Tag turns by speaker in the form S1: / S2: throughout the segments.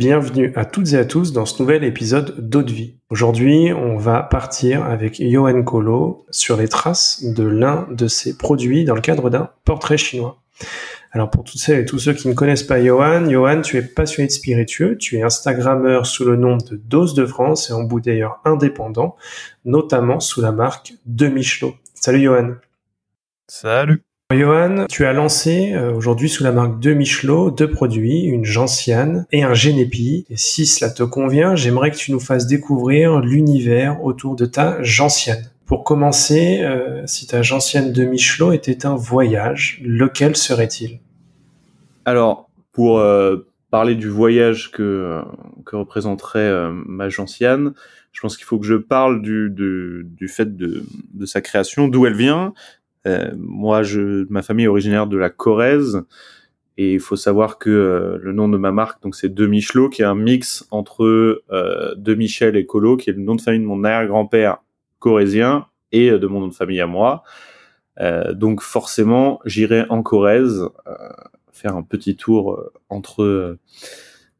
S1: Bienvenue à toutes et à tous dans ce nouvel épisode d'Eau de Vie. Aujourd'hui, on va partir avec Johan Kolo sur les traces de l'un de ses produits dans le cadre d'un portrait chinois. Alors pour toutes celles et tous ceux qui ne connaissent pas Johan, Johan, tu es passionné de spiritueux, tu es Instagrammeur sous le nom de Dose de France et en d'ailleurs indépendant, notamment sous la marque de Michelot. Salut Johan.
S2: Salut.
S1: Johan, tu as lancé euh, aujourd'hui sous la marque de Michelot deux produits, une gentiane et un génépi. Et si cela te convient, j'aimerais que tu nous fasses découvrir l'univers autour de ta gentiane. Pour commencer, euh, si ta gentiane de Michelot était un voyage, lequel serait-il?
S2: Alors, pour euh, parler du voyage que, représenterait ma gentiane, je pense qu'il faut que je parle du, fait de, sa création, d'où elle vient, moi, je, ma famille est originaire de la Corrèze. Et il faut savoir que euh, le nom de ma marque, donc c'est De Michelot, qui est un mix entre euh, De Michel et Colo, qui est le nom de famille de mon arrière-grand-père corrézien et de mon nom de famille à moi. donc forcément, j'irai en Corrèze faire un petit tour entre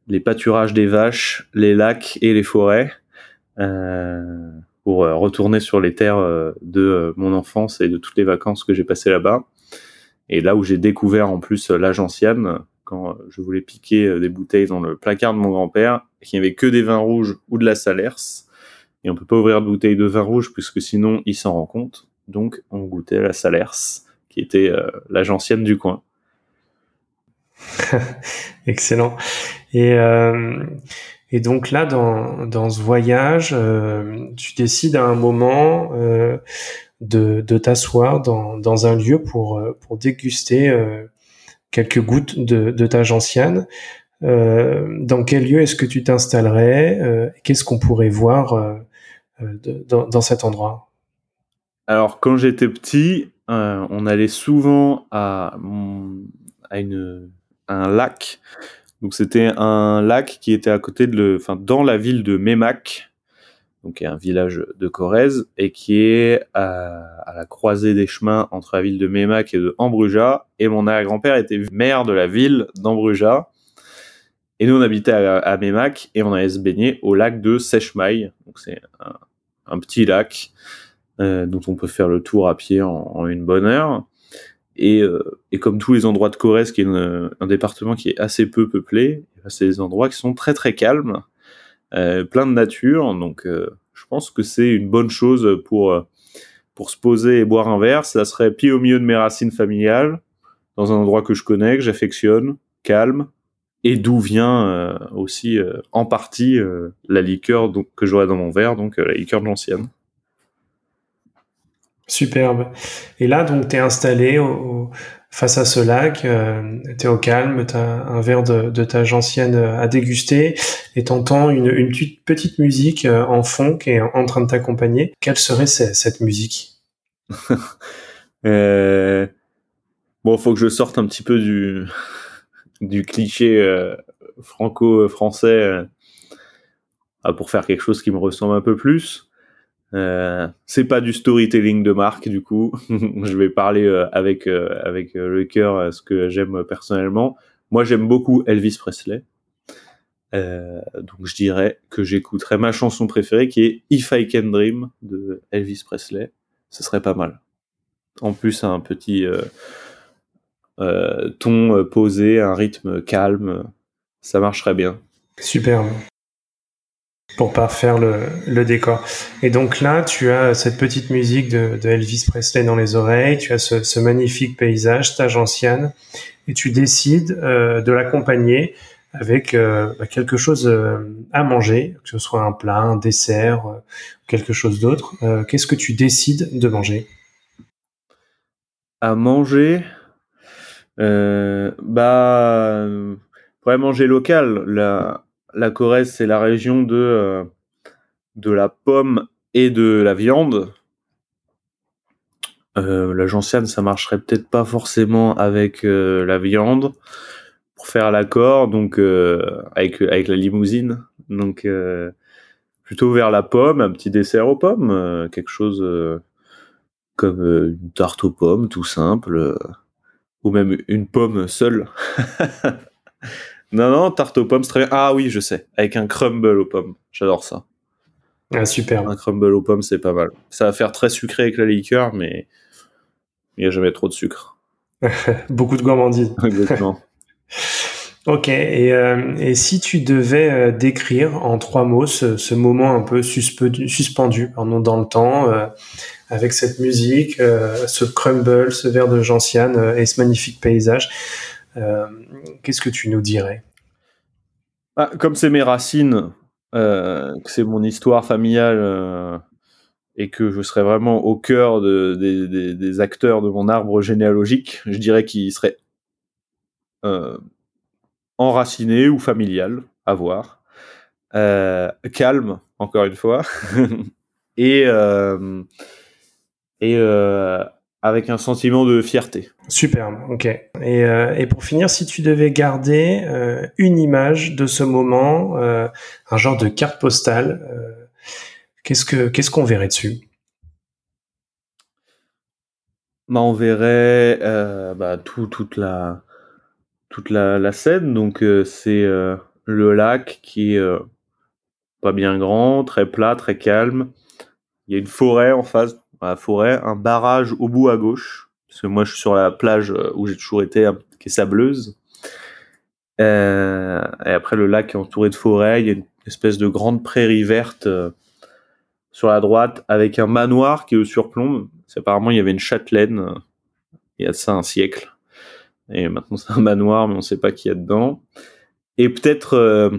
S2: les pâturages des vaches, les lacs et les forêts. Euh, euh, retourner sur les terres euh, de euh, mon enfance et de toutes les vacances que j'ai passées là-bas. Et là où j'ai découvert en plus la gentiane, quand je voulais piquer des bouteilles dans le placard de mon grand-père, qu'il n'y avait que des vins rouges ou de la salers. Et on peut pas ouvrir de bouteille de vin rouge puisque sinon il s'en rend compte. Donc on goûtait la salers, qui était gentiane du coin.
S1: Excellent. Et euh, et donc là, dans, ce voyage, euh, tu décides à un moment euh, de, t'asseoir dans, un lieu pour, euh, pour déguster quelques gouttes de, ta gentiane. Dans quel lieu est-ce que tu t'installerais Qu'est-ce qu'on pourrait voir dans cet endroit?
S2: Alors, quand j'étais petit, on allait souvent à, à, une, à un lac donc c'était un lac qui était à côté de, le, enfin dans la ville de Mémac, donc un village de Corrèze et qui est à, la croisée des chemins entre la ville de Mémac et de Ambruja. Et mon arrière-grand-père était maire de la ville d'Ambruja. Et nous on habitait à, à Mémac et on allait se baigner au lac de Sèchemaille. Donc c'est un, petit lac euh, dont on peut faire le tour à pied en une bonne heure. Et, euh, et, comme tous les endroits de Corrèze, qui est un département qui est assez peu peuplé, c'est des endroits qui sont très très calmes, euh, plein de nature. Donc, euh, je pense que c'est une bonne chose pour pour se poser et boire un verre. Ça serait pied au milieu de mes racines familiales, dans un endroit que je connais, que j'affectionne, calme, et d'où vient aussi en partie la liqueur que j'aurais dans mon verre, donc la liqueur de l'ancienne.
S1: Superbe. Et là, donc, tu es installé face à ce lac, euh, tu es au calme, tu as un verre de, ta gentienne à déguster et t'entends une, une petite, musique euh, en fond qui est en train de t'accompagner. Quelle serait cette musique?
S2: Euh... Bon, faut que je sorte un petit peu du, cliché euh, franco-français pour faire quelque chose qui me ressemble un peu plus. Euh, c'est pas du storytelling de marque du coup. je vais parler euh, avec euh, avec le cœur ce que j'aime personnellement. Moi, j'aime beaucoup Elvis Presley. donc je dirais que j'écouterais ma chanson préférée qui est If I Can Dream de Elvis Presley. Ce serait pas mal. En plus, un petit ton posé, un rythme calme, ça marcherait bien.
S1: Superbe. Pour parfaire le, le décor. Et donc là, tu as cette petite musique de, Elvis Presley dans les oreilles, tu as ce, magnifique paysage, ta gentiane, et tu décides euh, de l'accompagner avec euh, bah, quelque chose euh, à manger, que ce soit un plat, un dessert, quelque chose d'autre. Qu'est-ce que tu décides de manger?
S2: À manger, bah, pourrait manger local. La, la Corrèze, c'est la région de de la pomme et de la viande. la gentiane, ça marcherait peut-être pas forcément avec la viande pour faire l'accord, donc euh, avec avec la limousine, donc euh, plutôt vers la pomme, un petit dessert aux pommes, euh, quelque chose comme une tarte aux pommes, tout simple, ou même une pomme seule. non non, tarte aux pommes, c'est très bien. Ah oui, je sais, avec un crumble aux pommes, j'adore ça.
S1: Ah super.
S2: Un crumble aux pommes, c'est pas mal. Ça va faire très sucré avec la liqueur, mais il n'y a jamais trop de sucre.
S1: Beaucoup de gourmandise.
S2: Exactement.
S1: Ok, et, euh, et, si tu devais euh, décrire en trois mots ce, ce moment un peu suspendu, suspendu pardon, dans le temps, euh, avec cette musique, euh, ce crumble, ce verre de gentiane et ce magnifique paysage, qu'est-ce que tu nous dirais?
S2: Ah, Comme c'est mes racines, que c'est mon histoire familiale et que je serais vraiment au cœur de, des, acteurs de mon arbre généalogique, je dirais qu'il serait euh, enraciné ou familial, à voir. Euh, calme, encore une fois. et euh, et avec un sentiment de fierté.
S1: Superbe, ok. Et, et pour finir, si tu devais garder une image de ce moment, un genre de carte postale, qu'est-ce que qu'est-ce qu'on verrait dessus?
S2: Bah, on verrait bah, tout, toute la toute la, la scène. Donc euh, c'est euh, le lac qui est euh, pas bien grand, très plat, très calme. Il y a une forêt en face, la forêt, un barrage au bout à gauche. Parce que moi je suis sur la plage où j'ai toujours été, hein, qui est sableuse. Euh, et après le lac est entouré de forêt, il y a une espèce de grande prairie verte sur la droite avec un manoir qui au surplombe. Apparemment il y avait une châtelaine il y a ça un siècle. Et maintenant, c'est un manoir, mais on ne sait pas qui y a dedans. Et peut-être, euh,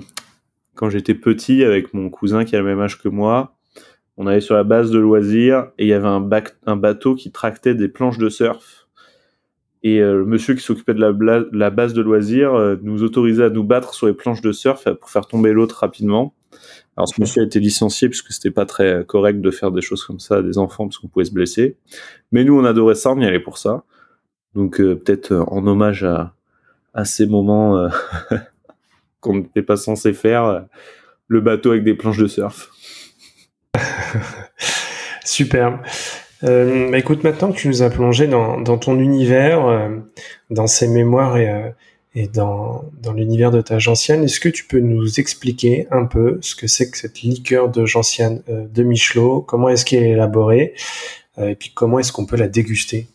S2: quand j'étais petit, avec mon cousin qui a le même âge que moi, on allait sur la base de loisirs et il y avait un, un bateau qui tractait des planches de surf. Et euh, le monsieur qui s'occupait de la, la, base de loisirs euh, nous autorisait à nous battre sur les planches de surf pour faire tomber l'autre rapidement. Alors ce monsieur a été licencié puisque c'était pas très correct de faire des choses comme ça à des enfants parce qu'on pouvait se blesser. Mais nous on adorait ça, on y allait pour ça. Donc euh, peut-être en hommage à, à ces moments qu'on n'était pas censé faire, le bateau avec des planches de surf.
S1: Superbe. Euh, bah écoute, maintenant que tu nous as plongé dans, ton univers, euh, dans ces mémoires et, euh, dans, l'univers de ta gentiane, est-ce que tu peux nous expliquer un peu ce que c'est que cette liqueur de gentiane de Michelot? Comment est-ce qu'elle est élaborée? Et puis comment est-ce qu'on peut la déguster?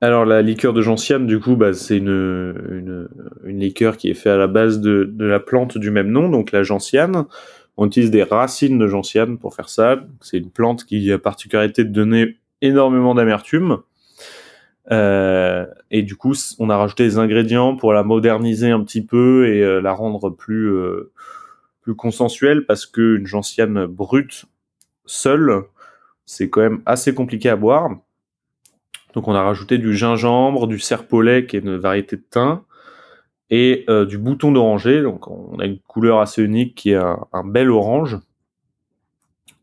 S2: Alors la liqueur de gentiane, du coup, bah, c'est une, liqueur qui est faite à la base de, de, la plante du même nom, donc la gentiane. On utilise des racines de gentiane pour faire ça. C'est une plante qui a la particularité de donner énormément d'amertume. Euh, et du coup, on a rajouté des ingrédients pour la moderniser un petit peu et euh, la rendre plus euh, plus consensuelle parce que une gentiane brute seule, c'est quand même assez compliqué à boire. Donc on a rajouté du gingembre, du serpolet qui est une variété de thym et euh, du bouton d'oranger. Donc on a une couleur assez unique qui est un, bel orange.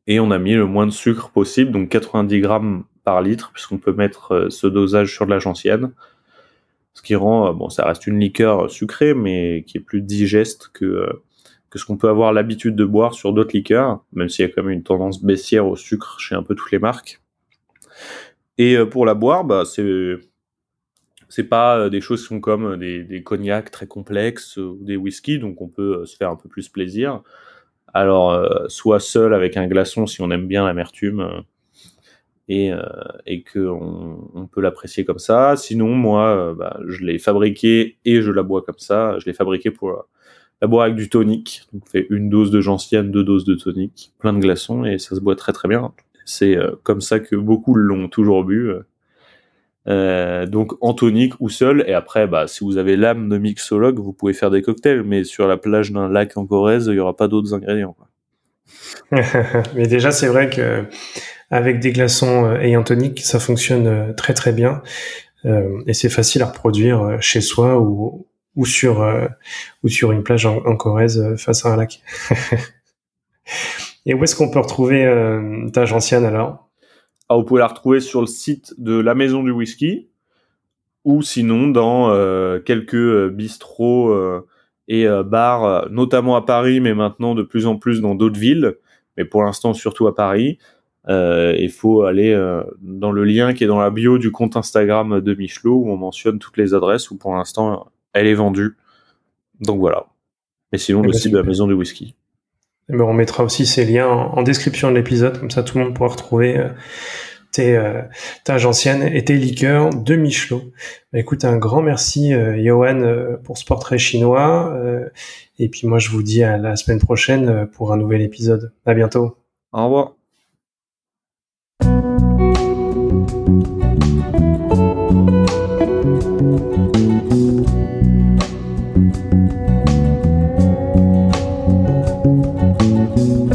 S2: Et on a mis le moins de sucre possible, donc 90 grammes par litre, puisqu'on peut mettre euh, ce dosage sur de la. Ce qui rend, euh, bon, ça reste une liqueur sucrée, mais qui est plus digeste que, que ce qu'on peut avoir l'habitude de boire sur d'autres liqueurs, même s'il y a quand même une tendance baissière au sucre chez un peu toutes les marques. Et pour la boire, bah, c'est c'est pas euh, des choses qui sont comme euh, des, cognacs très complexes ou des whisky, donc on peut se faire un peu plus plaisir. Alors, soit seul avec un glaçon si on aime bien l'amertume et, euh, qu'on on peut l'apprécier comme ça. Sinon, moi, bah, je l'ai fabriqué et je la bois comme ça. Je l'ai fabriqué pour la boire avec du tonic. Donc, on fait une dose de gentiane, deux doses de tonic, plein de glaçons et ça se boit très très bien. C'est euh, comme ça que beaucoup l'ont toujours bu. Euh, donc en tonique ou seul. Et après, bah, si vous avez l'âme de mixologue, vous pouvez faire des cocktails. Mais sur la plage d'un lac en Corrèze, il n'y aura pas d'autres ingrédients.
S1: mais déjà, c'est vrai que avec des glaçons euh, ayant tonique, ça fonctionne euh, très très bien. et c'est facile à reproduire chez soi ou, ou sur ou sur une plage en, en Corrèze face à un lac. et où est-ce qu'on peut retrouver ta gentiane alors?
S2: Ah, vous pouvez la retrouver sur le site de la Maison du Whisky ou sinon dans euh, quelques euh, bistrots euh, et bars, notamment à Paris, mais maintenant de plus en plus dans d'autres villes, mais pour l'instant surtout à Paris. Il faut aller dans le lien qui est dans la bio du compte Instagram de Michelot où on mentionne toutes les adresses où pour l'instant elle est vendue. Donc voilà. Et sinon le site de la Maison du Whisky.
S1: Ben, on mettra aussi ces liens en, description de l'épisode, comme ça tout le monde pourra retrouver euh, tes, euh, ta gentienne et tes liqueurs de Michelot. Ben, écoute, un grand merci euh, Johan euh, pour ce portrait chinois. et puis moi je vous dis à la semaine prochaine pour un nouvel épisode. À bientôt.
S2: Au revoir.